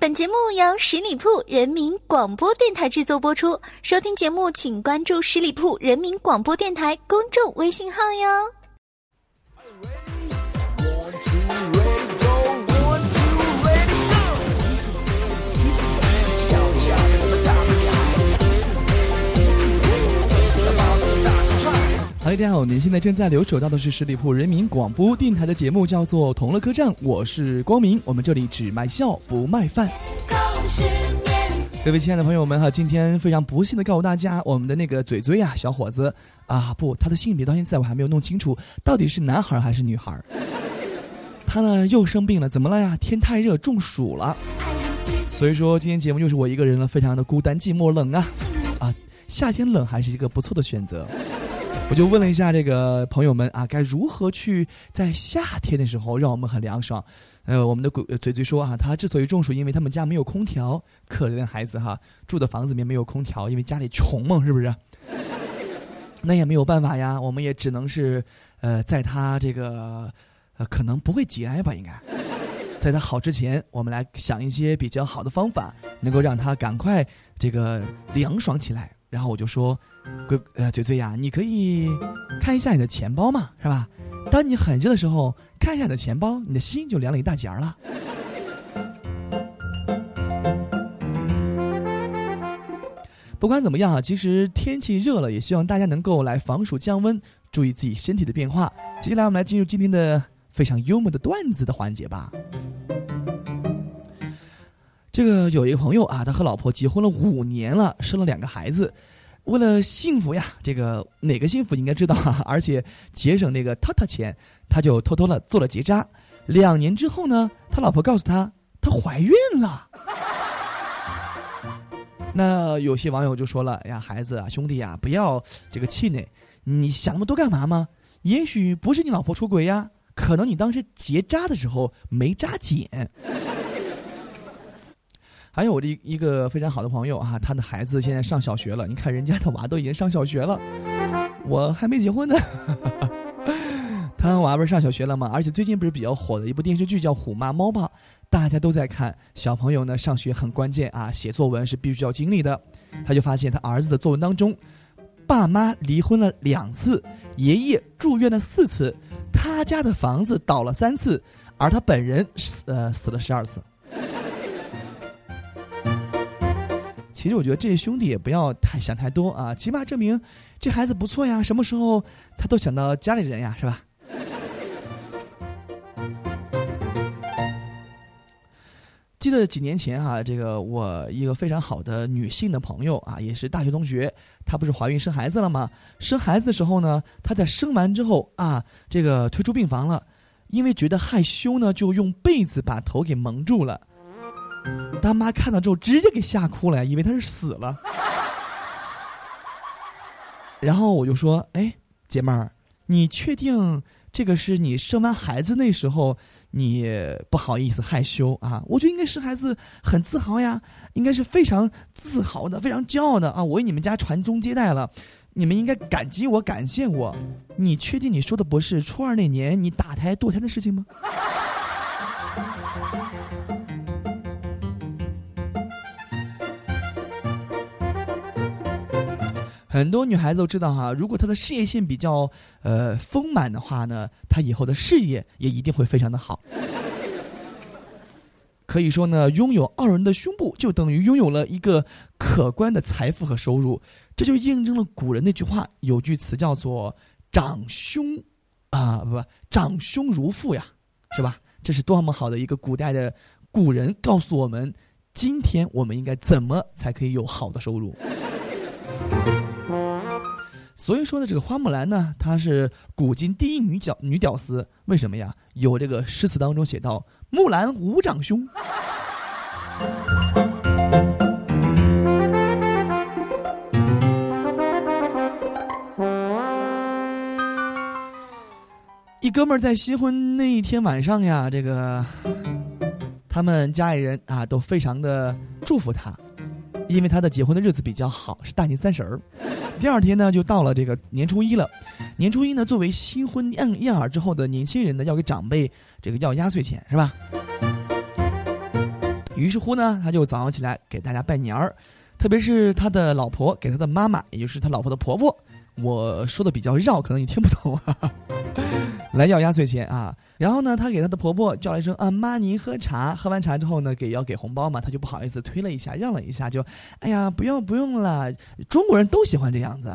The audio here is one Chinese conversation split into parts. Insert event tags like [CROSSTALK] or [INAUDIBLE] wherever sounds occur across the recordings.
本节目由十里铺人民广播电台制作播出。收听节目，请关注十里铺人民广播电台公众微信号哟。嗨，大家好，您现在正在留守到的是十里铺人民广播电台的节目，叫做《同乐客栈》，我是光明，我们这里只卖笑不卖饭。各位亲爱的朋友们哈，今天非常不幸的告诉大家，我们的那个嘴嘴呀，小伙子啊，不，他的性别到现在我还没有弄清楚，到底是男孩还是女孩。[LAUGHS] 他呢又生病了，怎么了呀？天太热，中暑了。所以说今天节目又是我一个人了，非常的孤单寂寞冷啊啊！夏天冷还是一个不错的选择。我就问了一下这个朋友们啊，该如何去在夏天的时候让我们很凉爽？呃，我们的鬼嘴嘴说啊，他之所以中暑，因为他们家没有空调，可怜的孩子哈，住的房子里面没有空调，因为家里穷嘛，是不是？那也没有办法呀，我们也只能是呃，在他这个呃可能不会节哀吧，应该在他好之前，我们来想一些比较好的方法，能够让他赶快这个凉爽起来。然后我就说，鬼呃嘴嘴呀，你可以看一下你的钱包嘛，是吧？当你很热的时候，看一下你的钱包，你的心就凉了一大截了。不管怎么样啊，其实天气热了，也希望大家能够来防暑降温，注意自己身体的变化。接下来我们来进入今天的非常幽默的段子的环节吧。这个有一个朋友啊，他和老婆结婚了五年了，生了两个孩子。为了幸福呀，这个哪个幸福你应该知道啊，而且节省那个套套钱，他就偷偷的做了结扎。两年之后呢，他老婆告诉他，她怀孕了。那有些网友就说了：“哎呀，孩子啊，兄弟呀，不要这个气馁，你想那么多干嘛吗？也许不是你老婆出轨呀，可能你当时结扎的时候没扎紧。”还有我的一个非常好的朋友啊，他的孩子现在上小学了。你看人家的娃都已经上小学了，我还没结婚呢。[LAUGHS] 他娃不是上小学了吗？而且最近不是比较火的一部电视剧叫《虎妈猫爸》，大家都在看。小朋友呢上学很关键啊，写作文是必须要经历的。他就发现他儿子的作文当中，爸妈离婚了两次，爷爷住院了四次，他家的房子倒了三次，而他本人死呃死了十二次。其实我觉得这些兄弟也不要太想太多啊，起码证明这孩子不错呀。什么时候他都想到家里人呀，是吧？记得几年前哈，这个我一个非常好的女性的朋友啊，也是大学同学，她不是怀孕生孩子了吗？生孩子的时候呢，她在生完之后啊，这个推出病房了，因为觉得害羞呢，就用被子把头给蒙住了。他妈看到之后直接给吓哭了，以为他是死了。然后我就说：“哎，姐妹儿，你确定这个是你生完孩子那时候你不好意思害羞啊？我觉得应该生孩子很自豪呀，应该是非常自豪的，非常骄傲的啊！我为你们家传宗接代了，你们应该感激我，感谢我。你确定你说的不是初二那年你打胎堕胎的事情吗？”很多女孩子都知道哈，如果她的事业线比较呃丰满的话呢，她以后的事业也一定会非常的好。可以说呢，拥有傲人的胸部就等于拥有了一个可观的财富和收入，这就印证了古人那句话，有句词叫做“长兄啊不不长兄如父呀”，是吧？这是多么好的一个古代的古人告诉我们，今天我们应该怎么才可以有好的收入。所以说呢，这个花木兰呢，她是古今第一女屌女屌丝。为什么呀？有这个诗词当中写道：“木兰无长兄。”一哥们儿在新婚那一天晚上呀，这个他们家里人啊都非常的祝福他。因为他的结婚的日子比较好，是大年三十儿。第二天呢，就到了这个年初一了。年初一呢，作为新婚燕燕尔之后的年轻人呢，要给长辈这个要压岁钱，是吧？于是乎呢，他就早上起来给大家拜年儿，特别是他的老婆给他的妈妈，也就是他老婆的婆婆。我说的比较绕，可能你听不懂啊。来要压岁钱啊，然后呢，他给他的婆婆叫了一声啊妈，您喝茶。喝完茶之后呢，给要给红包嘛，他就不好意思推了一下，让了一下，就哎呀，不用不用了。[LAUGHS] 中国人都喜欢这样子，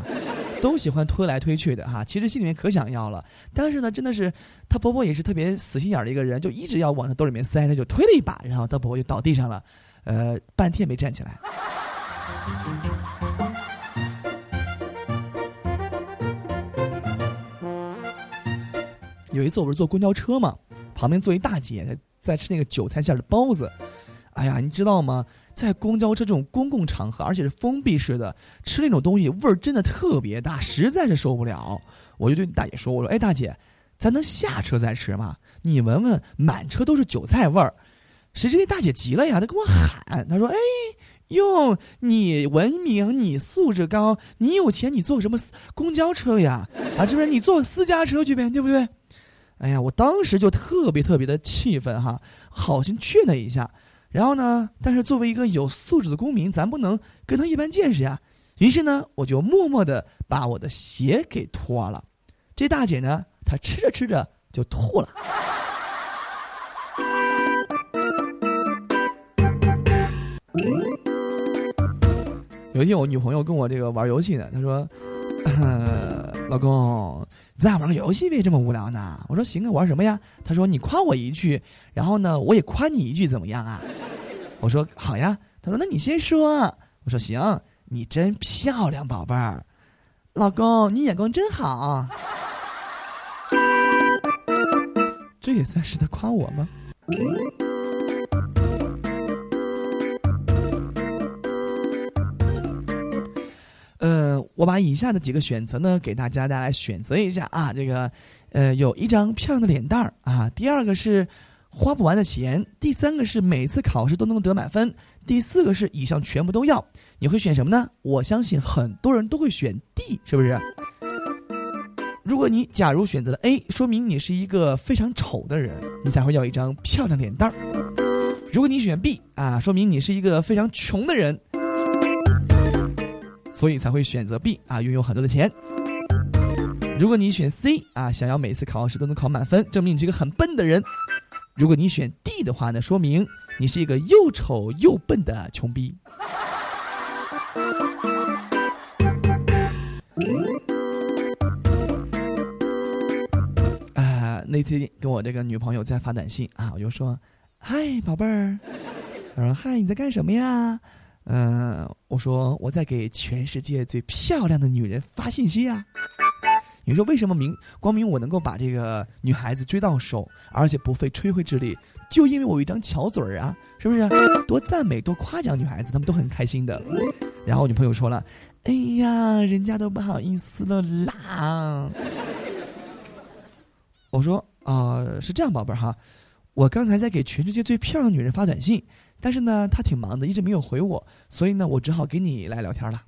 都喜欢推来推去的哈。其实心里面可想要了，但是呢，真的是他婆婆也是特别死心眼的一个人，就一直要往他兜里面塞，他就推了一把，然后他婆婆就倒地上了，呃，半天没站起来。有一次我不是坐公交车嘛，旁边坐一大姐在吃那个韭菜馅的包子，哎呀，你知道吗？在公交车这种公共场合，而且是封闭式的，吃那种东西味儿真的特别大，实在是受不了。我就对大姐说：“我说，哎，大姐，咱能下车再吃吗？你闻闻，满车都是韭菜味儿。”谁知那大姐急了呀，她跟我喊，她说：“哎，哟，你文明，你素质高，你有钱，你坐什么公交车呀？啊，这不是你坐私家车去呗，对不对？”哎呀，我当时就特别特别的气愤哈，好心劝他一下，然后呢，但是作为一个有素质的公民，咱不能跟他一般见识呀。于是呢，我就默默的把我的鞋给脱了。这大姐呢，她吃着吃着就吐了。有一天，我女朋友跟我这个玩游戏呢，她说：“ [LAUGHS] 老公。”咱俩玩个游戏呗，这么无聊呢？我说行啊，玩什么呀？他说你夸我一句，然后呢，我也夸你一句，怎么样啊？我说好呀。他说那你先说。我说行，你真漂亮，宝贝儿，老公你眼光真好。这也算是他夸我吗？我把以下的几个选择呢，给大家带来选择一下啊。这个，呃，有一张漂亮的脸蛋儿啊。第二个是花不完的钱。第三个是每次考试都能得满分。第四个是以上全部都要。你会选什么呢？我相信很多人都会选 D，是不是？如果你假如选择了 A，说明你是一个非常丑的人，你才会要一张漂亮脸蛋儿。如果你选 B 啊，说明你是一个非常穷的人。所以才会选择 B 啊，拥有很多的钱。如果你选 C 啊，想要每次考试都能考满分，证明你是一个很笨的人。如果你选 D 的话呢，说明你是一个又丑又笨的穷逼。啊，那天跟我这个女朋友在发短信啊，我就说：“嗨，宝贝儿。”她说：“嗨，你在干什么呀？”嗯，我说我在给全世界最漂亮的女人发信息啊！你说为什么明光明我能够把这个女孩子追到手，而且不费吹灰之力，就因为我有一张巧嘴儿啊，是不是？多赞美多夸奖女孩子，她们都很开心的。然后我女朋友说了：“哎呀，人家都不好意思了啦。”我说：“啊，是这样，宝贝儿哈，我刚才在给全世界最漂亮女人发短信。”但是呢，他挺忙的，一直没有回我，所以呢，我只好给你来聊天了。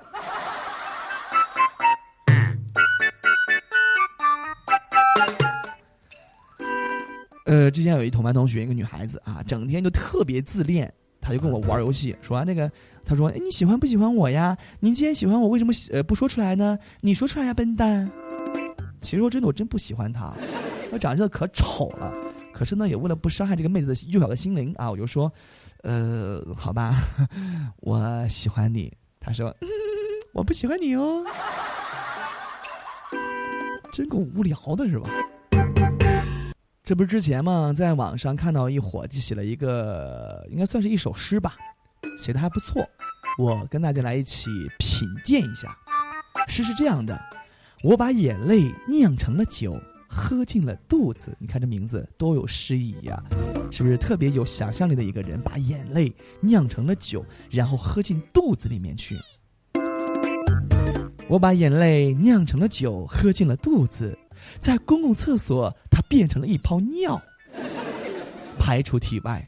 呃，之前有一同班同学，一个女孩子啊，整天就特别自恋，她就跟我玩游戏，说那个，她说，哎，你喜欢不喜欢我呀？你既然喜欢我，为什么呃不说出来呢？你说出来呀，笨蛋！其实说真的，我真不喜欢她，她长得真的可丑了。可是呢，也为了不伤害这个妹子的幼小的心灵啊，我就说，呃，好吧，[LAUGHS] 我喜欢你。他说，[LAUGHS] 我不喜欢你哦，[LAUGHS] 真够无聊的是吧？这不是之前嘛，在网上看到一伙计写了一个，应该算是一首诗吧，写的还不错。我跟大家来一起品鉴一下。诗是这样的：我把眼泪酿成了酒。喝进了肚子，你看这名字多有诗意呀，是不是特别有想象力的一个人？把眼泪酿成了酒，然后喝进肚子里面去。我把眼泪酿成了酒，喝进了肚子，在公共厕所，它变成了一泡尿，排出体外，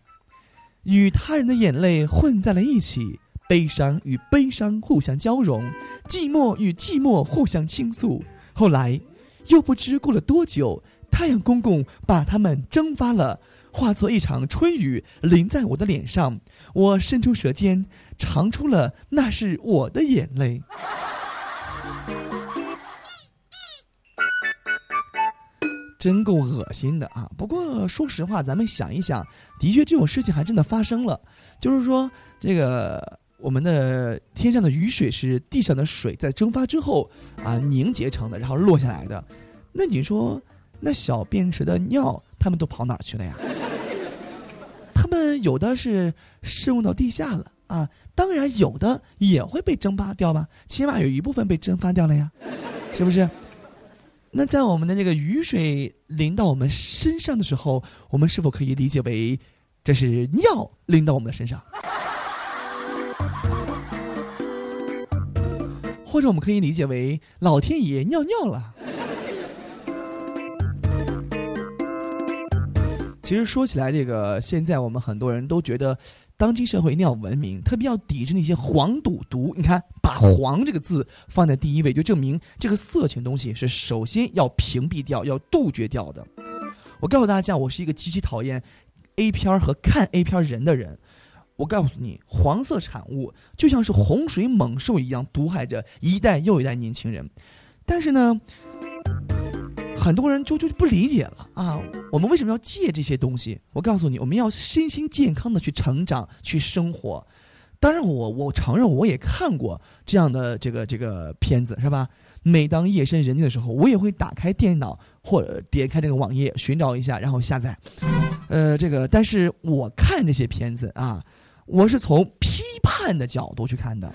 与他人的眼泪混在了一起，悲伤与悲伤互相交融，寂寞与寂寞互相倾诉。后来。又不知过了多久，太阳公公把它们蒸发了，化作一场春雨淋在我的脸上，我伸出舌尖尝出了那是我的眼泪。[LAUGHS] 真够恶心的啊！不过说实话，咱们想一想，的确这种事情还真的发生了。就是说，这个我们的天上的雨水是地上的水在蒸发之后啊凝结成的，然后落下来的。那你说，那小便池的尿，他们都跑哪儿去了呀？[LAUGHS] 他们有的是渗入到地下了啊，当然有的也会被蒸发掉吧，起码有一部分被蒸发掉了呀，是不是？那在我们的这个雨水淋到我们身上的时候，我们是否可以理解为这是尿淋到我们的身上？或者我们可以理解为老天爷尿尿了？其实说起来，这个现在我们很多人都觉得。当今社会一定要文明，特别要抵制那些黄赌毒。你看，把“黄”这个字放在第一位，就证明这个色情东西是首先要屏蔽掉、要杜绝掉的。我告诉大家，我是一个极其讨厌 A 片和看 A 片人的人。我告诉你，黄色产物就像是洪水猛兽一样，毒害着一代又一代年轻人。但是呢？很多人就就不理解了啊！我们为什么要戒这些东西？我告诉你，我们要身心健康的去成长、去生活。当然，我我承认我也看过这样的这个这个片子，是吧？每当夜深人静的时候，我也会打开电脑或者点开这个网页寻找一下，然后下载。呃，这个，但是我看这些片子啊，我是从批判的角度去看的。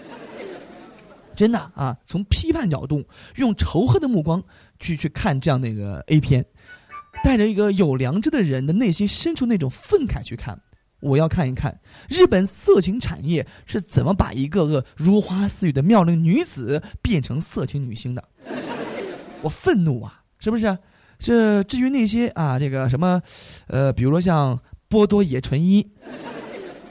真的啊，从批判角度，用仇恨的目光去去看这样的一个 A 片，带着一个有良知的人的内心深处那种愤慨去看，我要看一看日本色情产业是怎么把一个个如花似玉的妙龄女子变成色情女星的。我愤怒啊，是不是？这至于那些啊，这个什么，呃，比如说像波多野纯一。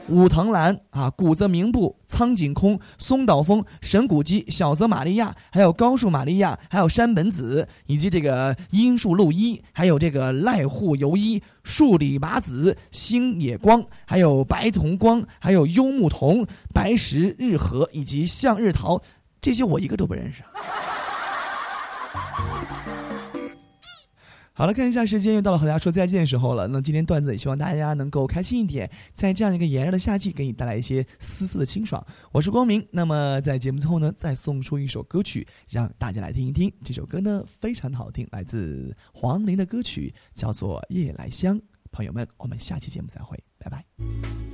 武藤兰啊，谷泽明步、苍井空、松岛枫、神谷基、小泽玛利亚，还有高树玛利亚，还有山本子，以及这个樱树露一，还有这个濑户由一、树里麻子、星野光，还有白瞳光，还有幽木瞳、白石日和以及向日桃，这些我一个都不认识。好了，看一下时间，又到了和大家说再见的时候了。那今天段子也希望大家能够开心一点，在这样一个炎热的夏季，给你带来一些丝丝的清爽。我是光明，那么在节目最后呢，再送出一首歌曲，让大家来听一听。这首歌呢非常好听，来自黄龄的歌曲，叫做《夜来香》。朋友们，我们下期节目再会，拜拜。